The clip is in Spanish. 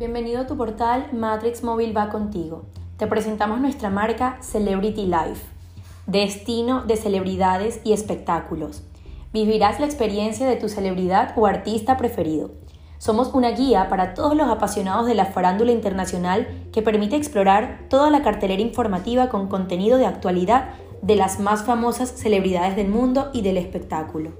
Bienvenido a tu portal Matrix Móvil va contigo. Te presentamos nuestra marca Celebrity Life, destino de celebridades y espectáculos. Vivirás la experiencia de tu celebridad o artista preferido. Somos una guía para todos los apasionados de la farándula internacional que permite explorar toda la cartelera informativa con contenido de actualidad de las más famosas celebridades del mundo y del espectáculo.